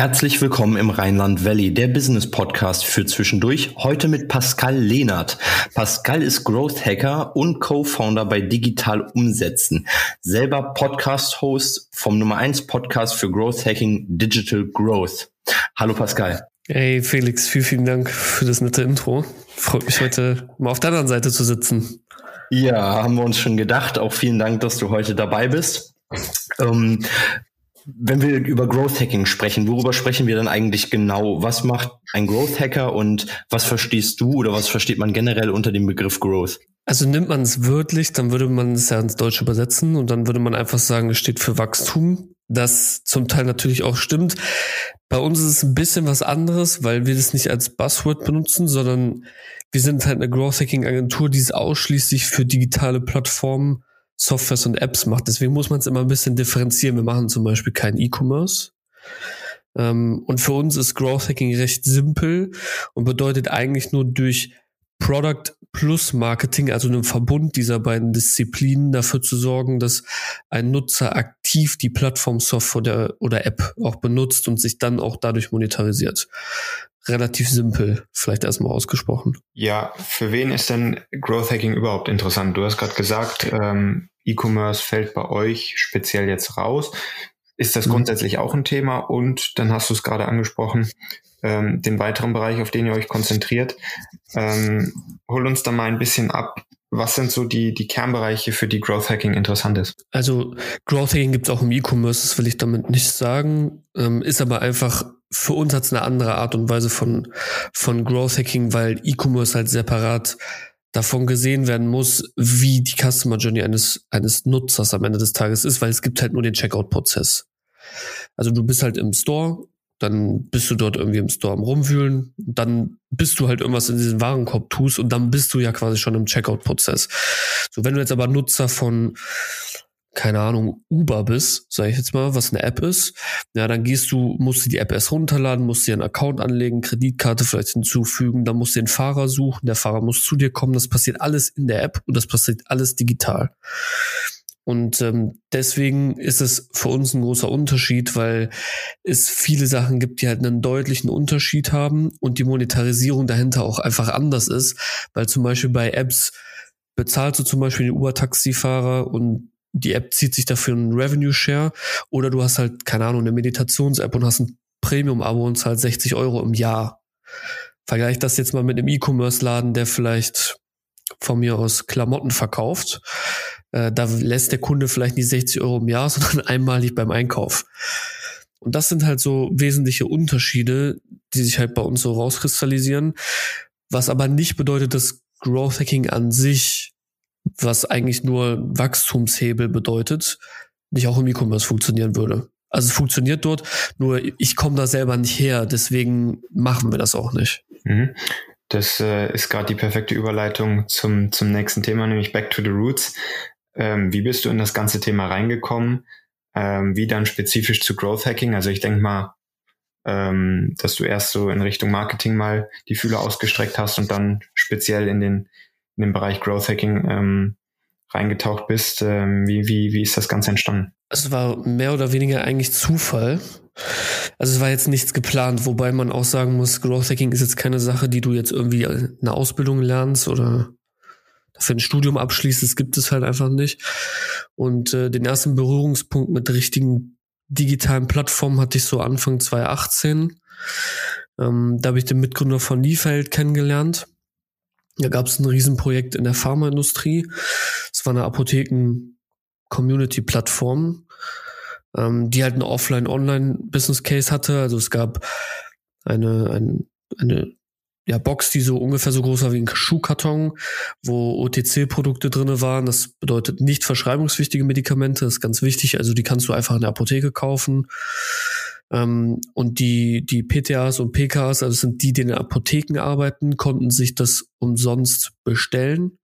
Herzlich willkommen im Rheinland Valley, der Business Podcast für zwischendurch. Heute mit Pascal Lehnert. Pascal ist Growth Hacker und Co-Founder bei Digital Umsetzen. Selber Podcast-Host vom Nummer 1 Podcast für Growth Hacking Digital Growth. Hallo Pascal. Hey Felix, vielen, vielen Dank für das nette Intro. Freut mich heute mal auf der anderen Seite zu sitzen. Ja, haben wir uns schon gedacht. Auch vielen Dank, dass du heute dabei bist. Ähm, wenn wir über Growth Hacking sprechen, worüber sprechen wir dann eigentlich genau? Was macht ein Growth Hacker und was verstehst du oder was versteht man generell unter dem Begriff Growth? Also nimmt man es wörtlich, dann würde man es ja ins Deutsche übersetzen und dann würde man einfach sagen, es steht für Wachstum. Das zum Teil natürlich auch stimmt. Bei uns ist es ein bisschen was anderes, weil wir das nicht als Buzzword benutzen, sondern wir sind halt eine Growth Hacking Agentur, die es ausschließlich für digitale Plattformen Softwares und Apps macht. Deswegen muss man es immer ein bisschen differenzieren. Wir machen zum Beispiel kein E-Commerce. Ähm, und für uns ist Growth Hacking recht simpel und bedeutet eigentlich nur durch Product plus Marketing, also einem Verbund dieser beiden Disziplinen, dafür zu sorgen, dass ein Nutzer aktiv die Plattform-Software oder App auch benutzt und sich dann auch dadurch monetarisiert relativ simpel, vielleicht erstmal ausgesprochen. Ja, für wen ist denn Growth Hacking überhaupt interessant? Du hast gerade gesagt, ähm, E-Commerce fällt bei euch speziell jetzt raus. Ist das mhm. grundsätzlich auch ein Thema? Und dann hast du es gerade angesprochen, ähm, den weiteren Bereich, auf den ihr euch konzentriert. Ähm, hol uns da mal ein bisschen ab. Was sind so die, die Kernbereiche, für die Growth Hacking interessant ist? Also Growth Hacking gibt es auch im E-Commerce, das will ich damit nicht sagen. Ähm, ist aber einfach, für uns hat es eine andere Art und Weise von, von Growth Hacking, weil E-Commerce halt separat davon gesehen werden muss, wie die Customer Journey eines, eines Nutzers am Ende des Tages ist, weil es gibt halt nur den Checkout-Prozess. Also du bist halt im Store, dann bist du dort irgendwie im Store am Rumwühlen, dann bist du halt irgendwas in diesen Warenkorb tust und dann bist du ja quasi schon im Checkout-Prozess. So, wenn du jetzt aber Nutzer von keine Ahnung, Uber bist, sage ich jetzt mal, was eine App ist, ja, dann gehst du, musst du die App erst runterladen, musst dir einen Account anlegen, Kreditkarte vielleicht hinzufügen, dann musst du den Fahrer suchen, der Fahrer muss zu dir kommen, das passiert alles in der App und das passiert alles digital. Und ähm, deswegen ist es für uns ein großer Unterschied, weil es viele Sachen gibt, die halt einen deutlichen Unterschied haben und die Monetarisierung dahinter auch einfach anders ist, weil zum Beispiel bei Apps bezahlst du zum Beispiel den Uber-Taxifahrer und die App zieht sich dafür einen Revenue Share oder du hast halt, keine Ahnung, eine Meditations-App und hast ein Premium-Abo und zahlt 60 Euro im Jahr. Vergleich das jetzt mal mit einem E-Commerce-Laden, der vielleicht von mir aus Klamotten verkauft. Äh, da lässt der Kunde vielleicht nicht 60 Euro im Jahr, sondern einmalig beim Einkauf. Und das sind halt so wesentliche Unterschiede, die sich halt bei uns so rauskristallisieren. Was aber nicht bedeutet, dass Growth Hacking an sich was eigentlich nur Wachstumshebel bedeutet, nicht auch im E-Commerce funktionieren würde. Also es funktioniert dort, nur ich komme da selber nicht her, deswegen machen wir das auch nicht. Mhm. Das äh, ist gerade die perfekte Überleitung zum, zum nächsten Thema, nämlich Back to the Roots. Ähm, wie bist du in das ganze Thema reingekommen? Ähm, wie dann spezifisch zu Growth Hacking? Also ich denke mal, ähm, dass du erst so in Richtung Marketing mal die Fühler ausgestreckt hast und dann speziell in den in den Bereich Growth Hacking ähm, reingetaucht bist. Ähm, wie, wie, wie ist das Ganze entstanden? Es war mehr oder weniger eigentlich Zufall. Also es war jetzt nichts geplant, wobei man auch sagen muss, Growth Hacking ist jetzt keine Sache, die du jetzt irgendwie eine Ausbildung lernst oder dafür ein Studium abschließt. Das gibt es halt einfach nicht. Und äh, den ersten Berührungspunkt mit richtigen digitalen Plattformen hatte ich so Anfang 2018. Ähm, da habe ich den Mitgründer von Niefeld kennengelernt. Da gab es ein Riesenprojekt in der Pharmaindustrie. Es war eine Apotheken-Community-Plattform, ähm, die halt eine Offline-Online-Business-Case hatte. Also es gab eine, ein, eine ja, Box, die so ungefähr so groß war wie ein Schuhkarton, wo OTC-Produkte drinne waren. Das bedeutet nicht verschreibungswichtige Medikamente, das ist ganz wichtig. Also die kannst du einfach in der Apotheke kaufen. Ähm, und die, die PTAs und PKs, also sind die, die in den Apotheken arbeiten, konnten sich das umsonst bestellen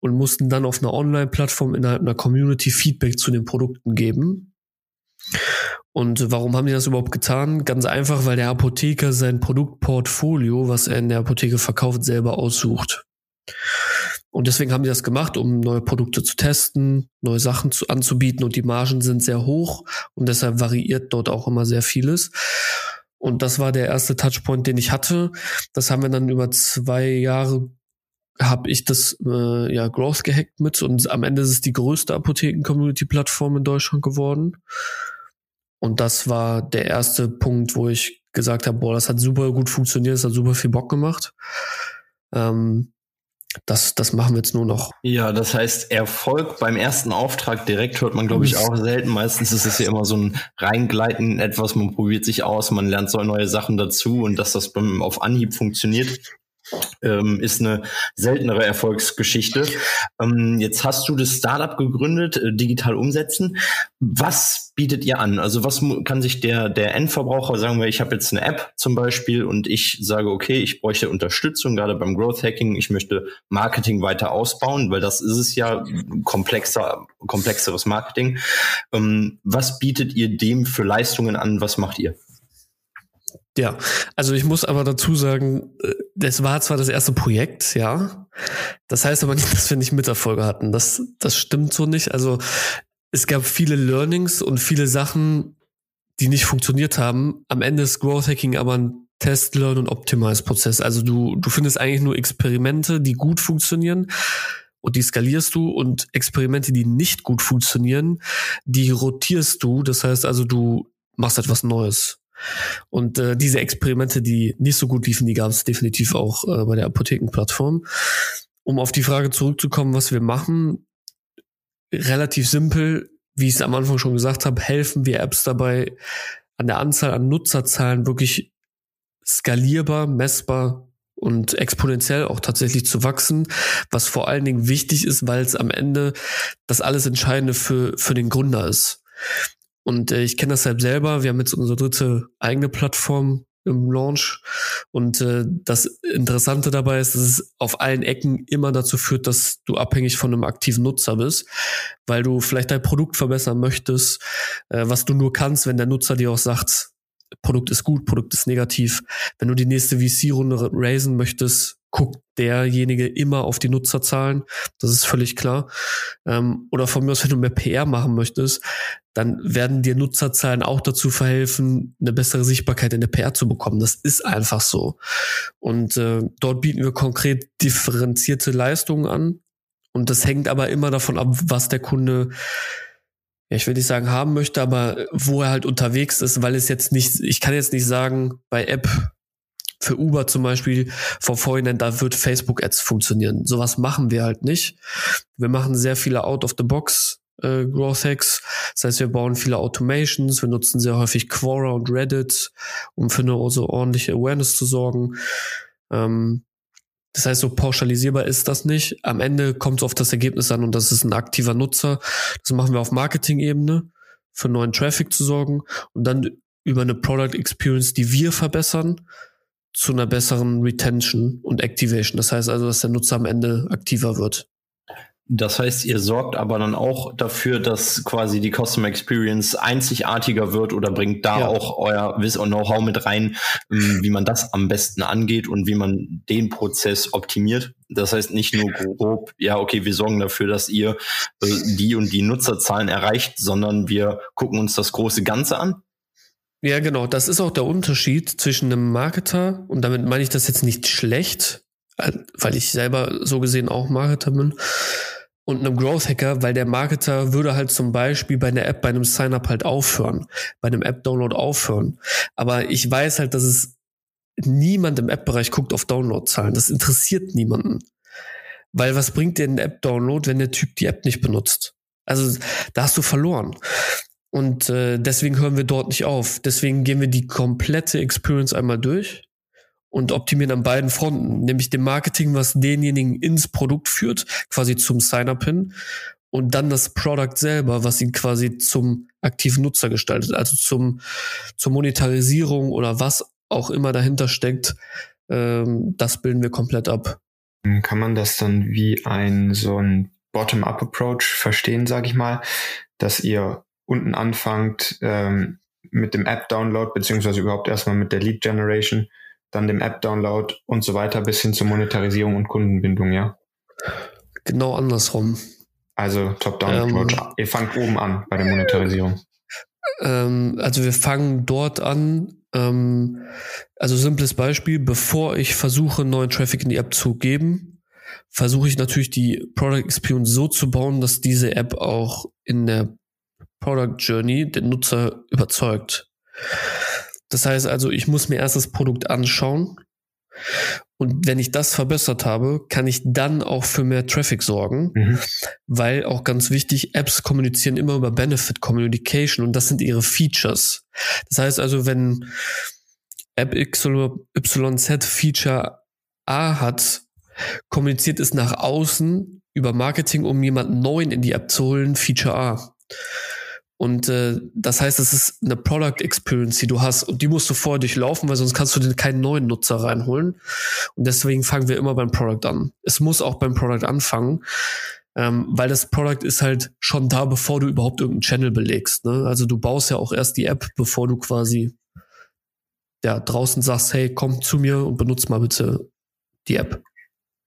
und mussten dann auf einer Online-Plattform innerhalb einer Community Feedback zu den Produkten geben. Und warum haben die das überhaupt getan? Ganz einfach, weil der Apotheker sein Produktportfolio, was er in der Apotheke verkauft, selber aussucht. Und deswegen haben die das gemacht, um neue Produkte zu testen, neue Sachen zu, anzubieten und die Margen sind sehr hoch und deshalb variiert dort auch immer sehr vieles. Und das war der erste Touchpoint, den ich hatte. Das haben wir dann über zwei Jahre habe ich das äh, ja Growth gehackt mit und am Ende ist es die größte Apotheken-Community-Plattform in Deutschland geworden. Und das war der erste Punkt, wo ich gesagt habe, boah, das hat super gut funktioniert, das hat super viel Bock gemacht. Ähm, das, das machen wir jetzt nur noch. Ja, das heißt, Erfolg beim ersten Auftrag direkt hört man, glaube ich, auch selten. Meistens ist es ja immer so ein Reingleiten, etwas, man probiert sich aus, man lernt so neue Sachen dazu und dass das beim, auf Anhieb funktioniert, ähm, ist eine seltenere Erfolgsgeschichte. Ähm, jetzt hast du das Startup gegründet, äh, digital umsetzen. Was bietet ihr an? Also was kann sich der, der Endverbraucher sagen, wir, ich habe jetzt eine App zum Beispiel und ich sage, okay, ich bräuchte Unterstützung, gerade beim Growth Hacking, ich möchte Marketing weiter ausbauen, weil das ist es ja, komplexer, komplexeres Marketing. Ähm, was bietet ihr dem für Leistungen an? Was macht ihr? Ja, also ich muss aber dazu sagen, äh, das war zwar das erste Projekt, ja. Das heißt aber nicht, dass wir nicht Miterfolge hatten. Das, das stimmt so nicht. Also es gab viele Learnings und viele Sachen, die nicht funktioniert haben. Am Ende ist Growth Hacking aber ein Test, Learn und Optimize Prozess. Also du, du findest eigentlich nur Experimente, die gut funktionieren und die skalierst du und Experimente, die nicht gut funktionieren, die rotierst du. Das heißt also, du machst etwas Neues. Und äh, diese Experimente, die nicht so gut liefen, die gab es definitiv auch äh, bei der Apothekenplattform. Um auf die Frage zurückzukommen, was wir machen, relativ simpel, wie ich es am Anfang schon gesagt habe, helfen wir Apps dabei, an der Anzahl an Nutzerzahlen wirklich skalierbar, messbar und exponentiell auch tatsächlich zu wachsen, was vor allen Dingen wichtig ist, weil es am Ende das alles Entscheidende für, für den Gründer ist. Und äh, ich kenne das halt selber. Wir haben jetzt unsere dritte eigene Plattform im Launch. Und äh, das Interessante dabei ist, dass es auf allen Ecken immer dazu führt, dass du abhängig von einem aktiven Nutzer bist, weil du vielleicht dein Produkt verbessern möchtest, äh, was du nur kannst, wenn der Nutzer dir auch sagt, Produkt ist gut, Produkt ist negativ. Wenn du die nächste VC-Runde raisen möchtest, guckt derjenige immer auf die Nutzerzahlen. Das ist völlig klar. Ähm, oder von mir aus, wenn du mehr PR machen möchtest, dann werden dir Nutzerzahlen auch dazu verhelfen, eine bessere Sichtbarkeit in der PR zu bekommen. Das ist einfach so. Und äh, dort bieten wir konkret differenzierte Leistungen an. Und das hängt aber immer davon ab, was der Kunde ja, ich will nicht sagen haben möchte, aber wo er halt unterwegs ist, weil es jetzt nicht, ich kann jetzt nicht sagen, bei App für Uber zum Beispiel vor vorhinein, da wird Facebook-Ads funktionieren. Sowas machen wir halt nicht. Wir machen sehr viele Out-of-the-Box äh, Growth Hacks. Das heißt, wir bauen viele Automations, wir nutzen sehr häufig Quora und Reddit, um für eine so ordentliche Awareness zu sorgen. Ähm, das heißt, so pauschalisierbar ist das nicht. Am Ende kommt es auf das Ergebnis an und das ist ein aktiver Nutzer. Das machen wir auf Marketing-Ebene, für neuen Traffic zu sorgen und dann über eine Product Experience, die wir verbessern, zu einer besseren Retention und Activation. Das heißt also, dass der Nutzer am Ende aktiver wird. Das heißt, ihr sorgt aber dann auch dafür, dass quasi die Customer Experience einzigartiger wird oder bringt da ja. auch euer Wiss und Know-how mit rein, ähm, wie man das am besten angeht und wie man den Prozess optimiert. Das heißt nicht nur grob, ja, okay, wir sorgen dafür, dass ihr äh, die und die Nutzerzahlen erreicht, sondern wir gucken uns das große Ganze an ja, genau. Das ist auch der Unterschied zwischen einem Marketer, und damit meine ich das jetzt nicht schlecht, weil ich selber so gesehen auch Marketer bin, und einem Growth Hacker, weil der Marketer würde halt zum Beispiel bei einer App, bei einem Sign-up halt aufhören, bei einem App-Download aufhören. Aber ich weiß halt, dass es niemand im App-Bereich guckt auf Download-Zahlen. Das interessiert niemanden. Weil was bringt dir ein App-Download, wenn der Typ die App nicht benutzt? Also da hast du verloren. Und äh, deswegen hören wir dort nicht auf. Deswegen gehen wir die komplette Experience einmal durch und optimieren an beiden Fronten, nämlich dem Marketing, was denjenigen ins Produkt führt, quasi zum Sign-up hin und dann das Product selber, was ihn quasi zum aktiven Nutzer gestaltet, also zum, zur Monetarisierung oder was auch immer dahinter steckt, ähm, das bilden wir komplett ab. Kann man das dann wie ein so ein Bottom-up-Approach verstehen, sage ich mal, dass ihr unten anfangt ähm, mit dem App-Download, beziehungsweise überhaupt erstmal mit der Lead-Generation, dann dem App-Download und so weiter bis hin zur Monetarisierung und Kundenbindung, ja? Genau andersrum. Also Top-Down-Approach. Ähm, ihr fangt oben an bei der Monetarisierung. Ähm, also wir fangen dort an, ähm, also simples Beispiel, bevor ich versuche, neuen Traffic in die App zu geben, versuche ich natürlich die Product Experience so zu bauen, dass diese App auch in der Product Journey den Nutzer überzeugt. Das heißt also, ich muss mir erst das Produkt anschauen und wenn ich das verbessert habe, kann ich dann auch für mehr Traffic sorgen, mhm. weil auch ganz wichtig, Apps kommunizieren immer über Benefit Communication und das sind ihre Features. Das heißt also, wenn App YZ Feature A hat, kommuniziert es nach außen über Marketing, um jemanden neuen in die App zu holen, Feature A. Und äh, das heißt, es ist eine Product Experience, die du hast und die musst du vorher durchlaufen, weil sonst kannst du dir keinen neuen Nutzer reinholen. Und deswegen fangen wir immer beim Product an. Es muss auch beim Product anfangen, ähm, weil das Product ist halt schon da, bevor du überhaupt irgendeinen Channel belegst. Ne? Also du baust ja auch erst die App, bevor du quasi ja draußen sagst, hey, komm zu mir und benutzt mal bitte die App.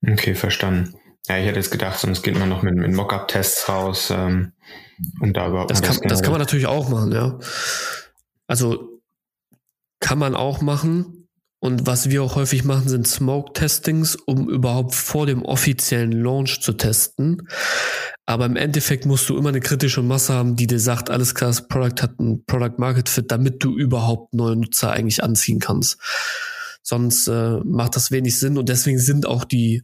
Okay, verstanden. Ja, ich hätte jetzt gedacht, sonst geht man noch mit, mit Mockup-Tests raus, ähm, um da überhaupt das kann, das kann man natürlich auch machen, ja. Also kann man auch machen. Und was wir auch häufig machen, sind Smoke-Testings, um überhaupt vor dem offiziellen Launch zu testen. Aber im Endeffekt musst du immer eine kritische Masse haben, die dir sagt, alles klar, das Product hat ein Product Market Fit, damit du überhaupt neue Nutzer eigentlich anziehen kannst. Sonst äh, macht das wenig Sinn und deswegen sind auch die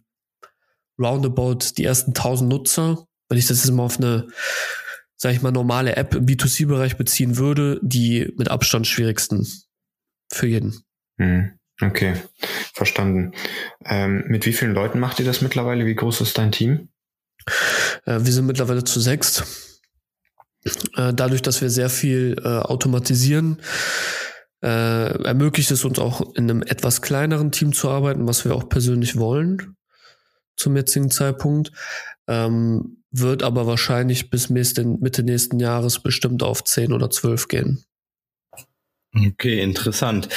roundabout die ersten 1000 Nutzer. Wenn ich das jetzt mal auf eine, sag ich mal, normale App im B2C-Bereich beziehen würde, die mit Abstand schwierigsten für jeden. Hm, okay, verstanden. Ähm, mit wie vielen Leuten macht ihr das mittlerweile? Wie groß ist dein Team? Äh, wir sind mittlerweile zu sechst. Äh, dadurch, dass wir sehr viel äh, automatisieren, äh, ermöglicht es uns auch in einem etwas kleineren Team zu arbeiten, was wir auch persönlich wollen zum jetzigen Zeitpunkt. Ähm, wird aber wahrscheinlich bis Mitte nächsten Jahres bestimmt auf 10 oder 12 gehen. Okay, interessant.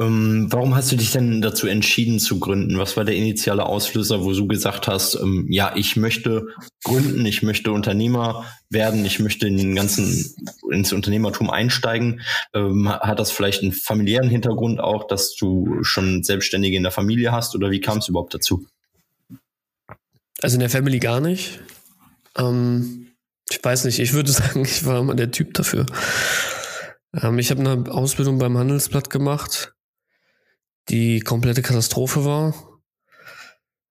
Ähm, warum hast du dich denn dazu entschieden zu gründen? Was war der initiale Auslöser, wo du gesagt hast, ähm, ja, ich möchte gründen, ich möchte Unternehmer werden, ich möchte in den ganzen ins Unternehmertum einsteigen? Ähm, hat das vielleicht einen familiären Hintergrund auch, dass du schon Selbstständige in der Familie hast oder wie kam es überhaupt dazu? Also in der Family gar nicht. Ähm, ich weiß nicht, ich würde sagen, ich war immer der Typ dafür. Ähm, ich habe eine Ausbildung beim Handelsblatt gemacht, die komplette Katastrophe war.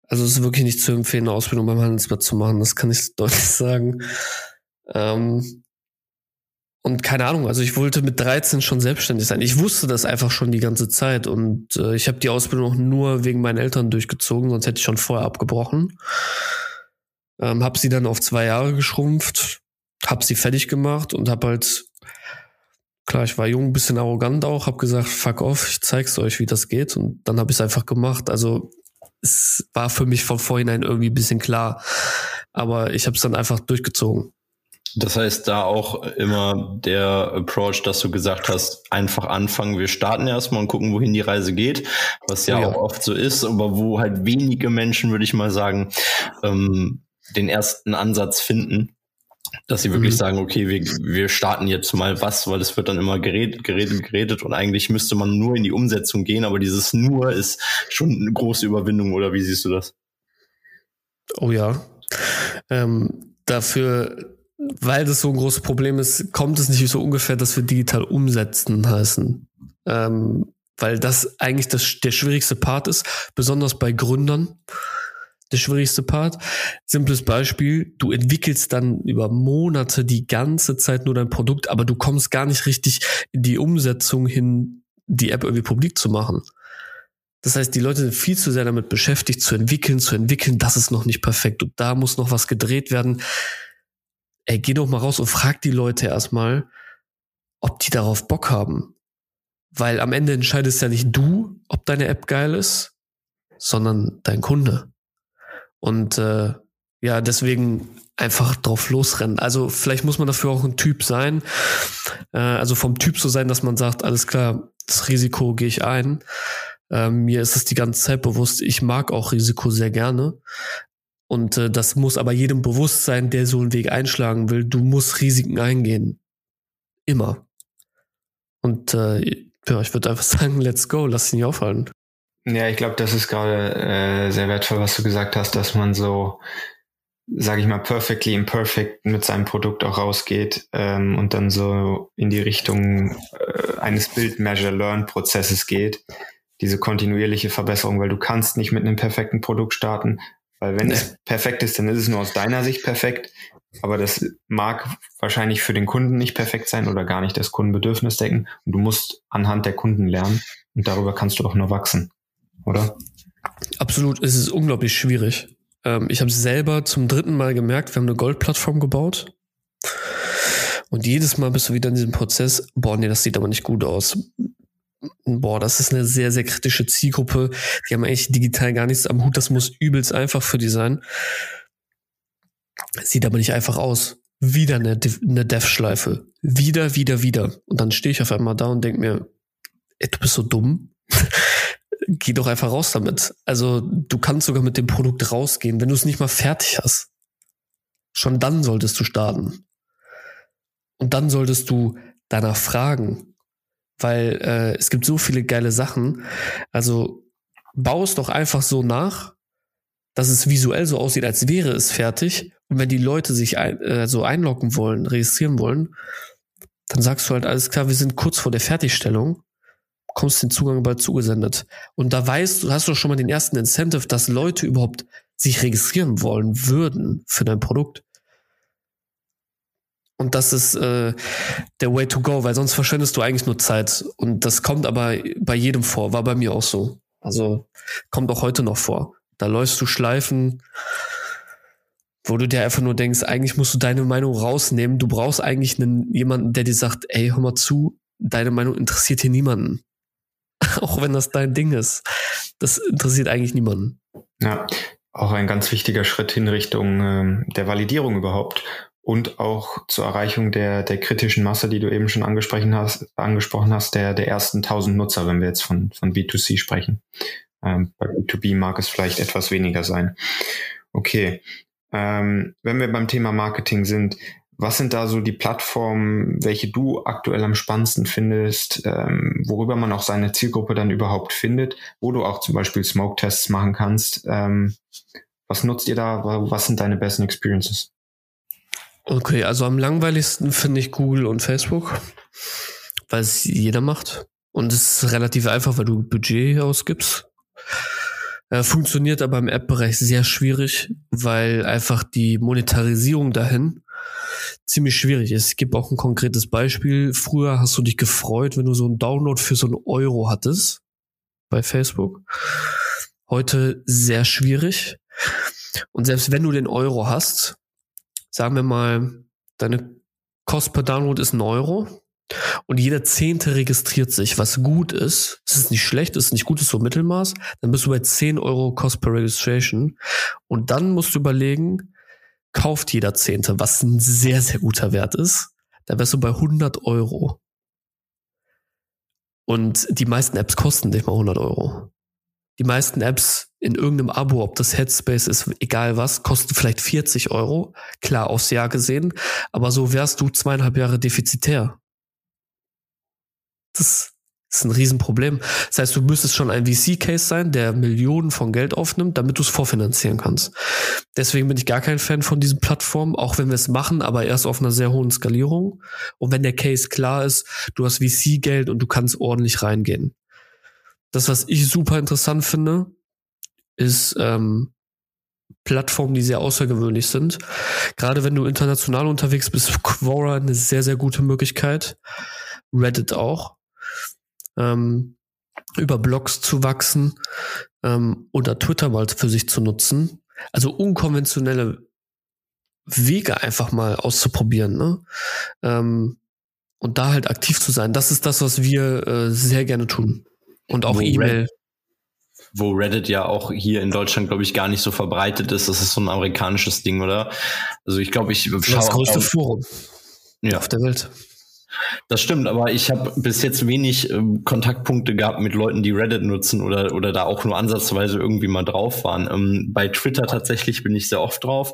Also es ist wirklich nicht zu empfehlen, eine Ausbildung beim Handelsblatt zu machen, das kann ich deutlich sagen. Ähm, und keine Ahnung, also ich wollte mit 13 schon selbstständig sein. Ich wusste das einfach schon die ganze Zeit und äh, ich habe die Ausbildung nur wegen meinen Eltern durchgezogen, sonst hätte ich schon vorher abgebrochen. Ähm, habe sie dann auf zwei Jahre geschrumpft, habe sie fertig gemacht und habe halt, klar, ich war jung, ein bisschen arrogant auch, habe gesagt, fuck off, ich zeig's euch, wie das geht und dann habe ich es einfach gemacht. Also es war für mich von vorhinein irgendwie ein bisschen klar, aber ich habe es dann einfach durchgezogen. Das heißt, da auch immer der Approach, dass du gesagt hast, einfach anfangen, wir starten erstmal und gucken, wohin die Reise geht, was ja, ja. auch oft so ist, aber wo halt wenige Menschen, würde ich mal sagen, ähm, den ersten Ansatz finden, dass sie wirklich mhm. sagen, okay, wir, wir starten jetzt mal was, weil es wird dann immer geredet, geredet, geredet und eigentlich müsste man nur in die Umsetzung gehen, aber dieses nur ist schon eine große Überwindung, oder wie siehst du das? Oh ja. Ähm, dafür weil das so ein großes Problem ist, kommt es nicht so ungefähr, dass wir digital umsetzen heißen. Ähm, weil das eigentlich das, der schwierigste Part ist, besonders bei Gründern. Der schwierigste Part. Simples Beispiel, du entwickelst dann über Monate die ganze Zeit nur dein Produkt, aber du kommst gar nicht richtig in die Umsetzung hin, die App irgendwie publik zu machen. Das heißt, die Leute sind viel zu sehr damit beschäftigt, zu entwickeln, zu entwickeln, das ist noch nicht perfekt und da muss noch was gedreht werden ey, geh doch mal raus und frag die Leute erstmal, ob die darauf Bock haben. Weil am Ende entscheidest ja nicht du, ob deine App geil ist, sondern dein Kunde. Und äh, ja, deswegen einfach drauf losrennen. Also vielleicht muss man dafür auch ein Typ sein. Äh, also vom Typ so sein, dass man sagt, alles klar, das Risiko gehe ich ein. Äh, mir ist es die ganze Zeit bewusst, ich mag auch Risiko sehr gerne. Und äh, das muss aber jedem bewusst sein, der so einen Weg einschlagen will. Du musst Risiken eingehen. Immer. Und äh, ja, ich würde einfach sagen, let's go, lass dich nicht aufhalten. Ja, ich glaube, das ist gerade äh, sehr wertvoll, was du gesagt hast, dass man so, sage ich mal, perfectly imperfect mit seinem Produkt auch rausgeht ähm, und dann so in die Richtung äh, eines Build-Measure-Learn-Prozesses geht. Diese kontinuierliche Verbesserung, weil du kannst nicht mit einem perfekten Produkt starten, weil wenn nee. es perfekt ist, dann ist es nur aus deiner Sicht perfekt. Aber das mag wahrscheinlich für den Kunden nicht perfekt sein oder gar nicht das Kundenbedürfnis decken. Und du musst anhand der Kunden lernen und darüber kannst du auch nur wachsen, oder? Absolut, es ist unglaublich schwierig. Ähm, ich habe selber zum dritten Mal gemerkt, wir haben eine Goldplattform gebaut. Und jedes Mal bist du wieder in diesem Prozess, boah, nee, das sieht aber nicht gut aus. Boah, das ist eine sehr, sehr kritische Zielgruppe. Die haben eigentlich digital gar nichts am Hut. Das muss übelst einfach für die sein. Sieht aber nicht einfach aus. Wieder eine, eine Dev-Schleife. Wieder, wieder, wieder. Und dann stehe ich auf einmal da und denke mir, ey, du bist so dumm. Geh doch einfach raus damit. Also du kannst sogar mit dem Produkt rausgehen, wenn du es nicht mal fertig hast. Schon dann solltest du starten. Und dann solltest du danach fragen. Weil äh, es gibt so viele geile Sachen. Also bau es doch einfach so nach, dass es visuell so aussieht, als wäre es fertig. Und wenn die Leute sich ein, äh, so einloggen wollen, registrieren wollen, dann sagst du halt alles klar, wir sind kurz vor der Fertigstellung, kommst den Zugang bald zugesendet. Und da weißt du, hast du schon mal den ersten Incentive, dass Leute überhaupt sich registrieren wollen würden für dein Produkt. Und das ist äh, der Way to go, weil sonst verschwendest du eigentlich nur Zeit. Und das kommt aber bei jedem vor, war bei mir auch so. Also kommt auch heute noch vor. Da läufst du Schleifen, wo du dir einfach nur denkst, eigentlich musst du deine Meinung rausnehmen. Du brauchst eigentlich einen, jemanden, der dir sagt, ey, hör mal zu, deine Meinung interessiert hier niemanden. auch wenn das dein Ding ist. Das interessiert eigentlich niemanden. Ja, auch ein ganz wichtiger Schritt in Richtung äh, der Validierung überhaupt und auch zur Erreichung der, der kritischen Masse, die du eben schon angesprochen hast, angesprochen hast der, der ersten 1000 Nutzer, wenn wir jetzt von, von B2C sprechen. Ähm, bei B2B mag es vielleicht etwas weniger sein. Okay. Ähm, wenn wir beim Thema Marketing sind, was sind da so die Plattformen, welche du aktuell am spannendsten findest, ähm, worüber man auch seine Zielgruppe dann überhaupt findet, wo du auch zum Beispiel Smoke-Tests machen kannst? Ähm, was nutzt ihr da? Was sind deine besten Experiences? Okay, also am langweiligsten finde ich Google und Facebook, weil es jeder macht. Und es ist relativ einfach, weil du Budget ausgibst. Äh, funktioniert aber im App-Bereich sehr schwierig, weil einfach die Monetarisierung dahin ziemlich schwierig ist. Ich gebe auch ein konkretes Beispiel. Früher hast du dich gefreut, wenn du so einen Download für so einen Euro hattest bei Facebook. Heute sehr schwierig. Und selbst wenn du den Euro hast, sagen wir mal, deine Kost per Download ist ein Euro, und jeder Zehnte registriert sich, was gut ist. Es ist nicht schlecht, es ist nicht gut, es ist so Mittelmaß. Dann bist du bei 10 Euro Cost per Registration. Und dann musst du überlegen, kauft jeder Zehnte, was ein sehr, sehr guter Wert ist. Da wärst du bei 100 Euro. Und die meisten Apps kosten nicht mal 100 Euro. Die meisten Apps in irgendeinem Abo, ob das Headspace ist, egal was, kosten vielleicht 40 Euro. Klar, aufs Jahr gesehen. Aber so wärst du zweieinhalb Jahre defizitär. Das ist ein Riesenproblem. Das heißt, du müsstest schon ein VC-Case sein, der Millionen von Geld aufnimmt, damit du es vorfinanzieren kannst. Deswegen bin ich gar kein Fan von diesen Plattformen, auch wenn wir es machen, aber erst auf einer sehr hohen Skalierung. Und wenn der Case klar ist, du hast VC-Geld und du kannst ordentlich reingehen. Das, was ich super interessant finde, ist ähm, Plattformen, die sehr außergewöhnlich sind. Gerade wenn du international unterwegs bist, Quora eine sehr, sehr gute Möglichkeit. Reddit auch ähm, über Blogs zu wachsen ähm, oder Twitter mal für sich zu nutzen. Also unkonventionelle Wege einfach mal auszuprobieren, ne? Ähm, und da halt aktiv zu sein. Das ist das, was wir äh, sehr gerne tun. Und auch E-Mail. Wo Reddit ja auch hier in Deutschland, glaube ich, gar nicht so verbreitet ist. Das ist so ein amerikanisches Ding, oder? Also ich glaube, ich schaue. Das größte Forum ja. auf der Welt. Das stimmt, aber ich habe bis jetzt wenig ähm, Kontaktpunkte gehabt mit Leuten, die Reddit nutzen oder, oder da auch nur ansatzweise irgendwie mal drauf waren. Ähm, bei Twitter tatsächlich bin ich sehr oft drauf.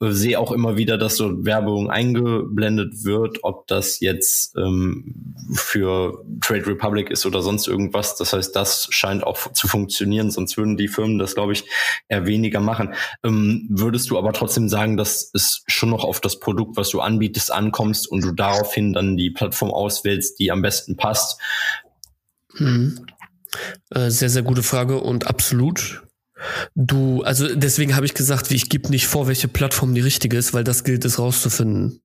Äh, sehe auch immer wieder, dass so Werbung eingeblendet wird, ob das jetzt ähm, für Trade Republic ist oder sonst irgendwas. Das heißt, das scheint auch zu funktionieren, sonst würden die Firmen das, glaube ich, eher weniger machen. Ähm, würdest du aber trotzdem sagen, dass es schon noch auf das Produkt, was du anbietest, ankommst und du daraufhin dann die Plattform auswählst, die am besten passt? Hm. Äh, sehr, sehr gute Frage und absolut. Du, also deswegen habe ich gesagt, ich gebe nicht vor, welche Plattform die richtige ist, weil das gilt es rauszufinden.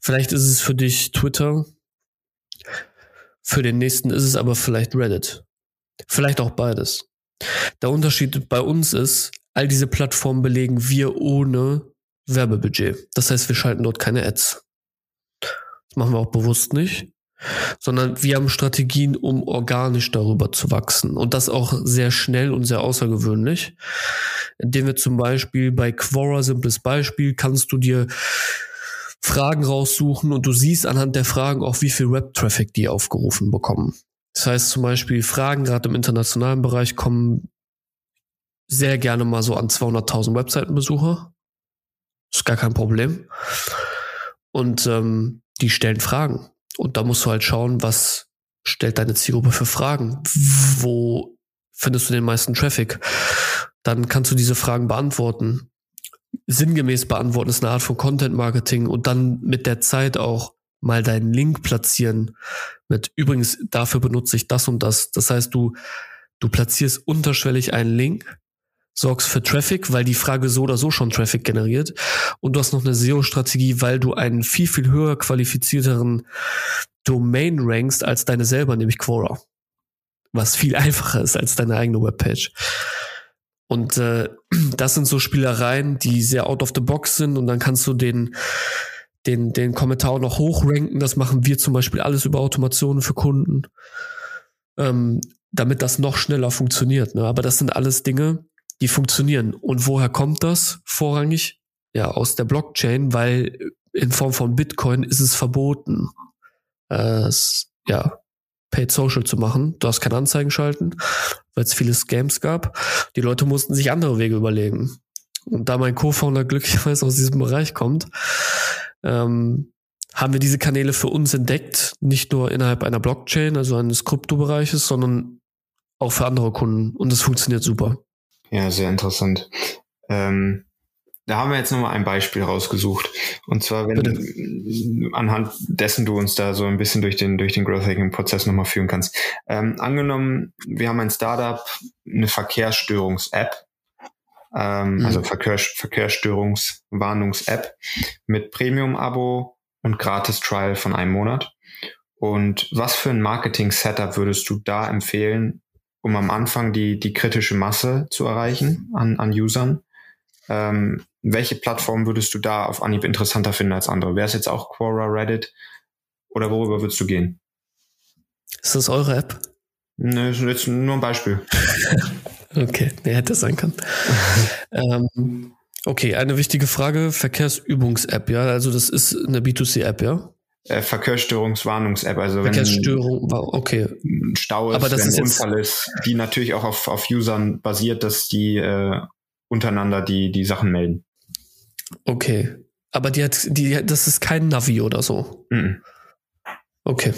Vielleicht ist es für dich Twitter, für den nächsten ist es aber vielleicht Reddit. Vielleicht auch beides. Der Unterschied bei uns ist, all diese Plattformen belegen wir ohne Werbebudget. Das heißt, wir schalten dort keine Ads. Das machen wir auch bewusst nicht. Sondern wir haben Strategien, um organisch darüber zu wachsen. Und das auch sehr schnell und sehr außergewöhnlich. Indem wir zum Beispiel bei Quora, simples Beispiel, kannst du dir Fragen raussuchen und du siehst anhand der Fragen auch, wie viel Web-Traffic die aufgerufen bekommen. Das heißt zum Beispiel, Fragen gerade im internationalen Bereich kommen sehr gerne mal so an 200.000 Webseitenbesucher. Ist gar kein Problem. Und ähm, die stellen Fragen. Und da musst du halt schauen, was stellt deine Zielgruppe für Fragen? Wo findest du den meisten Traffic? Dann kannst du diese Fragen beantworten. Sinngemäß beantworten ist eine Art von Content Marketing und dann mit der Zeit auch mal deinen Link platzieren mit übrigens dafür benutze ich das und das. Das heißt, du du platzierst unterschwellig einen Link sorgst für Traffic, weil die Frage so oder so schon Traffic generiert. Und du hast noch eine SEO-Strategie, weil du einen viel, viel höher qualifizierteren Domain rankst als deine selber, nämlich Quora. Was viel einfacher ist als deine eigene Webpage. Und äh, das sind so Spielereien, die sehr out of the box sind und dann kannst du den den, den Kommentar noch hochranken. Das machen wir zum Beispiel alles über Automationen für Kunden, ähm, damit das noch schneller funktioniert. Ne? Aber das sind alles Dinge, die funktionieren. Und woher kommt das vorrangig? Ja, aus der Blockchain, weil in Form von Bitcoin ist es verboten, äh, ja, Paid Social zu machen. Du hast keine Anzeigen schalten, weil es viele Scams gab. Die Leute mussten sich andere Wege überlegen. Und da mein Co-Founder glücklicherweise aus diesem Bereich kommt, ähm, haben wir diese Kanäle für uns entdeckt, nicht nur innerhalb einer Blockchain, also eines Kryptobereiches, sondern auch für andere Kunden. Und es funktioniert super. Ja, sehr interessant. Ähm, da haben wir jetzt nochmal ein Beispiel rausgesucht. Und zwar, wenn Bitte. anhand dessen du uns da so ein bisschen durch den, durch den Growth Hacking Prozess nochmal führen kannst. Ähm, angenommen, wir haben ein Startup, eine Verkehrsstörungs-App, ähm, mhm. also Verkehr, Verkehrsstörungswarnungs-App mit Premium-Abo und Gratis-Trial von einem Monat. Und was für ein Marketing-Setup würdest du da empfehlen, um am Anfang die, die kritische Masse zu erreichen an, an Usern. Ähm, welche Plattform würdest du da auf Anhieb interessanter finden als andere? Wäre es jetzt auch Quora, Reddit oder worüber würdest du gehen? Ist das eure App? Ne, ist jetzt nur ein Beispiel. okay, wer hätte es sein können. ähm, okay, eine wichtige Frage: Verkehrsübungs-App, ja? Also, das ist eine B2C-App, ja? Äh, Verkehrsstörungswarnungs-App. Also Verkehrsstörung, wenn okay. ein Stau ist, Aber das wenn ist ein Unfall ist, die natürlich auch auf, auf Usern basiert, dass die äh, untereinander die, die Sachen melden. Okay. Aber die hat, die, das ist kein Navi oder so. Mhm. Okay.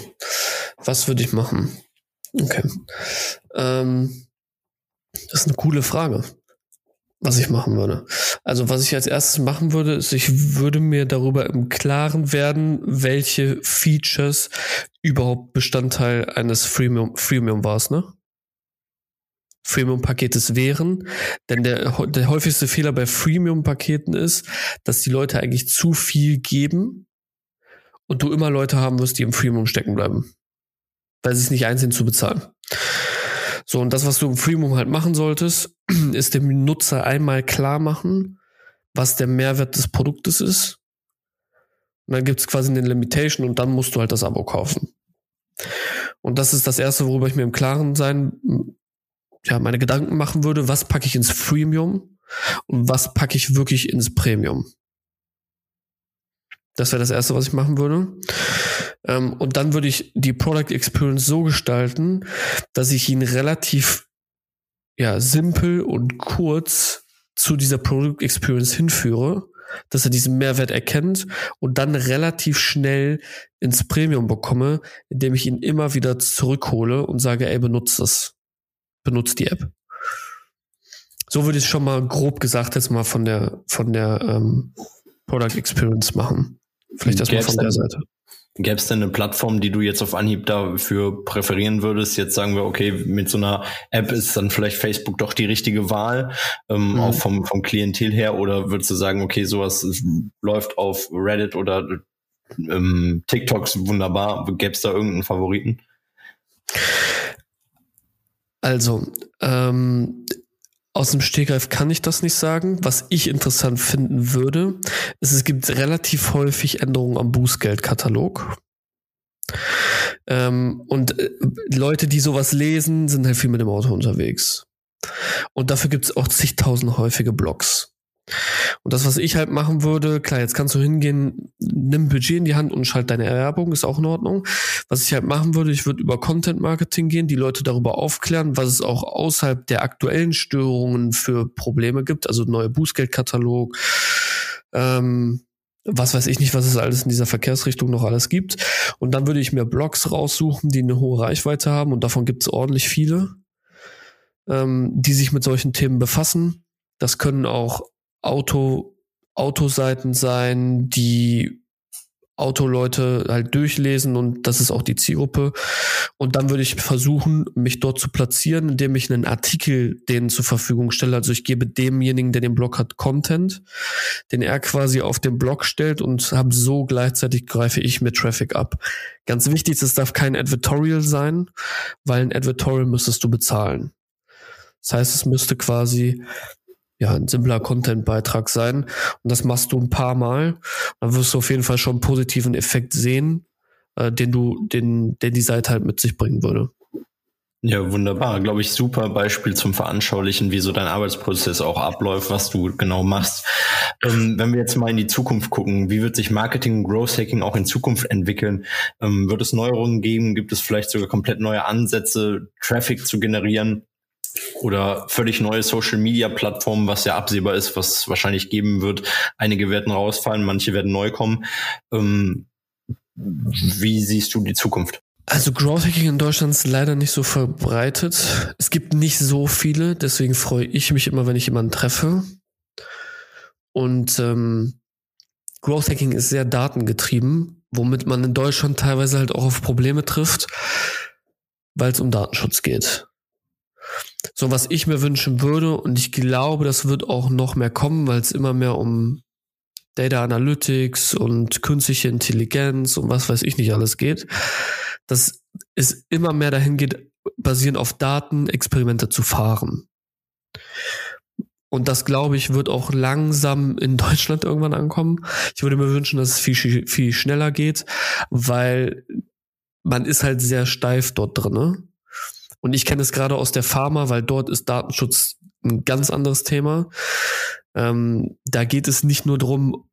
Was würde ich machen? Okay. Ähm, das ist eine coole Frage was ich machen würde. Also was ich als erstes machen würde, ist, ich würde mir darüber im Klaren werden, welche Features überhaupt Bestandteil eines Freemium, Freemium war, ne? Freemium-Paketes wären. Denn der, der häufigste Fehler bei Freemium-Paketen ist, dass die Leute eigentlich zu viel geben und du immer Leute haben wirst, die im Freemium stecken bleiben. Weil sie es nicht einsehen zu bezahlen. So, und das, was du im Freemium halt machen solltest, ist dem Nutzer einmal klar machen, was der Mehrwert des Produktes ist. Und dann gibt es quasi eine Limitation und dann musst du halt das Abo kaufen. Und das ist das Erste, worüber ich mir im Klaren sein, ja, meine Gedanken machen würde, was packe ich ins Freemium und was packe ich wirklich ins Premium. Das wäre das Erste, was ich machen würde. Ähm, und dann würde ich die Product Experience so gestalten, dass ich ihn relativ ja, simpel und kurz zu dieser Product Experience hinführe, dass er diesen Mehrwert erkennt und dann relativ schnell ins Premium bekomme, indem ich ihn immer wieder zurückhole und sage, ey, benutzt das. Benutzt die App. So würde ich es schon mal grob gesagt jetzt mal von der, von der ähm, Product Experience machen. Vielleicht das mal von der Seite. Gäbe es denn eine Plattform, die du jetzt auf Anhieb dafür präferieren würdest? Jetzt sagen wir, okay, mit so einer App ist dann vielleicht Facebook doch die richtige Wahl, ähm, mhm. auch vom, vom Klientel her, oder würdest du sagen, okay, sowas läuft auf Reddit oder ähm, TikToks wunderbar? Gäbe es da irgendeinen Favoriten? Also, ähm, aus dem Stegreif kann ich das nicht sagen. Was ich interessant finden würde, ist, es gibt relativ häufig Änderungen am Bußgeldkatalog. Ähm, und äh, Leute, die sowas lesen, sind halt viel mit dem Auto unterwegs. Und dafür gibt es auch zigtausend häufige Blogs. Und das, was ich halt machen würde, klar, jetzt kannst du hingehen, nimm Budget in die Hand und schalt deine Erwerbung, ist auch in Ordnung. Was ich halt machen würde, ich würde über Content Marketing gehen, die Leute darüber aufklären, was es auch außerhalb der aktuellen Störungen für Probleme gibt, also neue Bußgeldkatalog, ähm, was weiß ich nicht, was es alles in dieser Verkehrsrichtung noch alles gibt. Und dann würde ich mir Blogs raussuchen, die eine hohe Reichweite haben und davon gibt es ordentlich viele, ähm, die sich mit solchen Themen befassen. Das können auch Auto, Autoseiten sein, die Autoleute halt durchlesen und das ist auch die Zielgruppe. Und dann würde ich versuchen, mich dort zu platzieren, indem ich einen Artikel denen zur Verfügung stelle. Also ich gebe demjenigen, der den Blog hat, Content, den er quasi auf den Blog stellt und habe so gleichzeitig greife ich mit Traffic ab. Ganz wichtig, es darf kein Advertorial sein, weil ein Advertorial müsstest du bezahlen. Das heißt, es müsste quasi ja, ein simpler Content-Beitrag sein. Und das machst du ein paar Mal. Dann wirst du auf jeden Fall schon einen positiven Effekt sehen, äh, den du, den, den die Seite halt mit sich bringen würde. Ja, wunderbar. Glaube ich, super Beispiel zum Veranschaulichen, wie so dein Arbeitsprozess auch abläuft, was du genau machst. Ähm, wenn wir jetzt mal in die Zukunft gucken, wie wird sich Marketing und Growth Hacking auch in Zukunft entwickeln? Ähm, wird es Neuerungen geben? Gibt es vielleicht sogar komplett neue Ansätze, Traffic zu generieren? Oder völlig neue Social Media Plattformen, was ja absehbar ist, was wahrscheinlich geben wird. Einige werden rausfallen, manche werden neu kommen. Ähm, wie siehst du die Zukunft? Also Growth Hacking in Deutschland ist leider nicht so verbreitet. Es gibt nicht so viele, deswegen freue ich mich immer, wenn ich jemanden treffe. Und ähm, Growth Hacking ist sehr datengetrieben, womit man in Deutschland teilweise halt auch auf Probleme trifft, weil es um Datenschutz geht. So, was ich mir wünschen würde, und ich glaube, das wird auch noch mehr kommen, weil es immer mehr um Data Analytics und künstliche Intelligenz und was weiß ich nicht alles geht, dass es immer mehr dahin geht, basierend auf Daten Experimente zu fahren. Und das, glaube ich, wird auch langsam in Deutschland irgendwann ankommen. Ich würde mir wünschen, dass es viel, viel schneller geht, weil man ist halt sehr steif dort drin. Und ich kenne es gerade aus der Pharma, weil dort ist Datenschutz ein ganz anderes Thema. Ähm, da geht es nicht nur darum,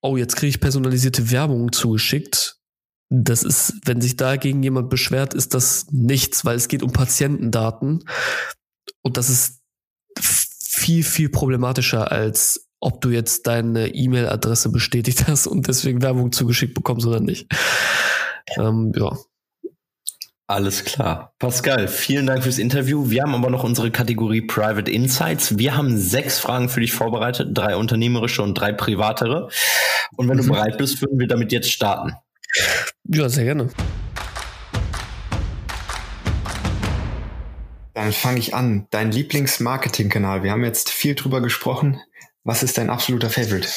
oh, jetzt kriege ich personalisierte Werbung zugeschickt. Das ist, wenn sich dagegen jemand beschwert, ist das nichts, weil es geht um Patientendaten. Und das ist viel, viel problematischer als ob du jetzt deine E-Mail-Adresse bestätigt hast und deswegen Werbung zugeschickt bekommst oder nicht. Ähm, ja, alles klar. Pascal, vielen Dank fürs Interview. Wir haben aber noch unsere Kategorie Private Insights. Wir haben sechs Fragen für dich vorbereitet, drei unternehmerische und drei privatere. Und wenn mhm. du bereit bist, würden wir damit jetzt starten. Ja, sehr gerne. Dann fange ich an. Dein Lieblingsmarketingkanal. Wir haben jetzt viel drüber gesprochen. Was ist dein absoluter Favorite?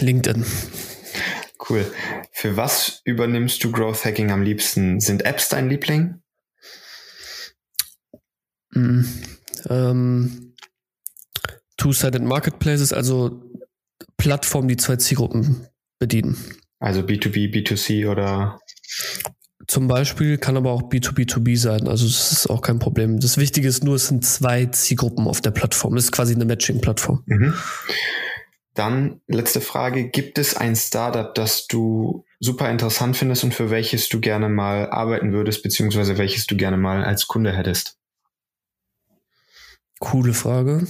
LinkedIn. Cool. Für was übernimmst du Growth Hacking am liebsten? Sind Apps dein Liebling? Mm, ähm, Two-Sided Marketplaces, also Plattformen, die zwei Zielgruppen bedienen. Also B2B, B2C oder? Zum Beispiel kann aber auch B2B2B sein. Also das ist auch kein Problem. Das Wichtige ist nur, es sind zwei Zielgruppen auf der Plattform. Das ist quasi eine Matching-Plattform. Mhm. Dann letzte Frage. Gibt es ein Startup, das du super interessant findest und für welches du gerne mal arbeiten würdest, beziehungsweise welches du gerne mal als Kunde hättest? Coole Frage.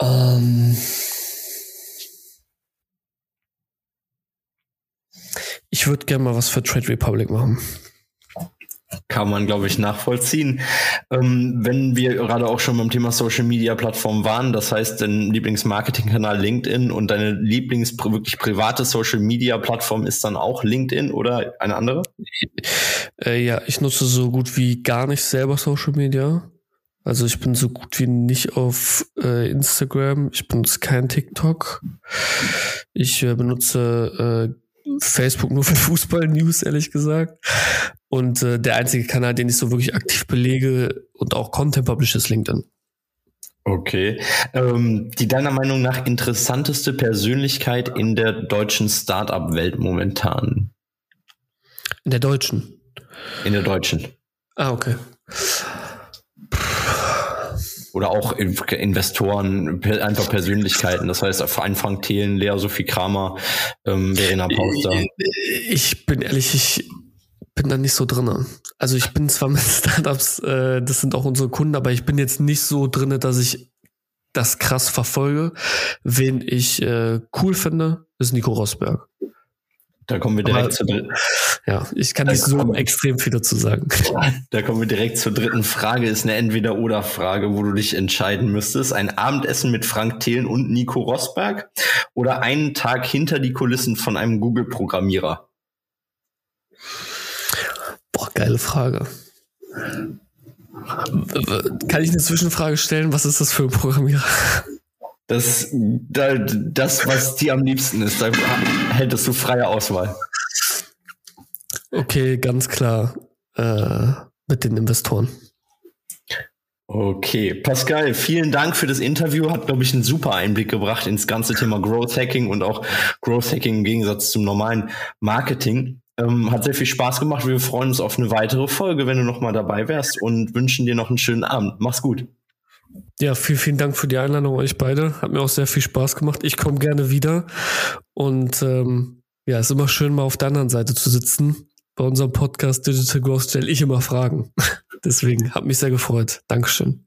Ähm ich würde gerne mal was für Trade Republic machen. Kann man, glaube ich, nachvollziehen. Ähm, wenn wir gerade auch schon beim Thema Social Media Plattform waren, das heißt, dein Lieblingsmarketingkanal LinkedIn und deine Lieblings wirklich private Social Media Plattform ist dann auch LinkedIn oder eine andere? Äh, ja, ich nutze so gut wie gar nicht selber Social Media. Also ich bin so gut wie nicht auf äh, Instagram. Ich benutze kein TikTok. Ich äh, benutze äh, Facebook nur für Fußball-News, ehrlich gesagt. Und äh, der einzige Kanal, den ich so wirklich aktiv belege und auch Content publish, ist LinkedIn. Okay. Ähm, die deiner Meinung nach interessanteste Persönlichkeit in der deutschen Startup-Welt momentan? In der deutschen? In der deutschen. Ah, okay oder auch Investoren, einfach Persönlichkeiten. Das heißt, vor allem Frank Thelen, Lea Sophie Kramer, ähm, Verena Pauster. Ich bin ehrlich, ich bin da nicht so drin. Also ich bin zwar mit Startups, äh, das sind auch unsere Kunden, aber ich bin jetzt nicht so drin, dass ich das krass verfolge. Wen ich äh, cool finde, ist Nico Rosberg. Da kommen wir direkt zur dritten. Ja, ich kann nicht so extrem viel dazu sagen. Da kommen wir direkt zur dritten Frage. Ist eine Entweder-Oder-Frage, wo du dich entscheiden müsstest. Ein Abendessen mit Frank Thelen und Nico Rosberg oder einen Tag hinter die Kulissen von einem Google-Programmierer? Boah, geile Frage. Kann ich eine Zwischenfrage stellen? Was ist das für ein Programmierer? Das, das, was dir am liebsten ist, da hättest du freie Auswahl. Okay, ganz klar äh, mit den Investoren. Okay, Pascal, vielen Dank für das Interview. Hat, glaube ich, einen super Einblick gebracht ins ganze Thema Growth Hacking und auch Growth Hacking im Gegensatz zum normalen Marketing. Ähm, hat sehr viel Spaß gemacht. Wir freuen uns auf eine weitere Folge, wenn du nochmal dabei wärst und wünschen dir noch einen schönen Abend. Mach's gut. Ja, vielen, vielen Dank für die Einladung euch beide. Hat mir auch sehr viel Spaß gemacht. Ich komme gerne wieder. Und ähm, ja, ist immer schön, mal auf der anderen Seite zu sitzen. Bei unserem Podcast Digital Growth stelle ich immer Fragen. Deswegen hat mich sehr gefreut. Dankeschön.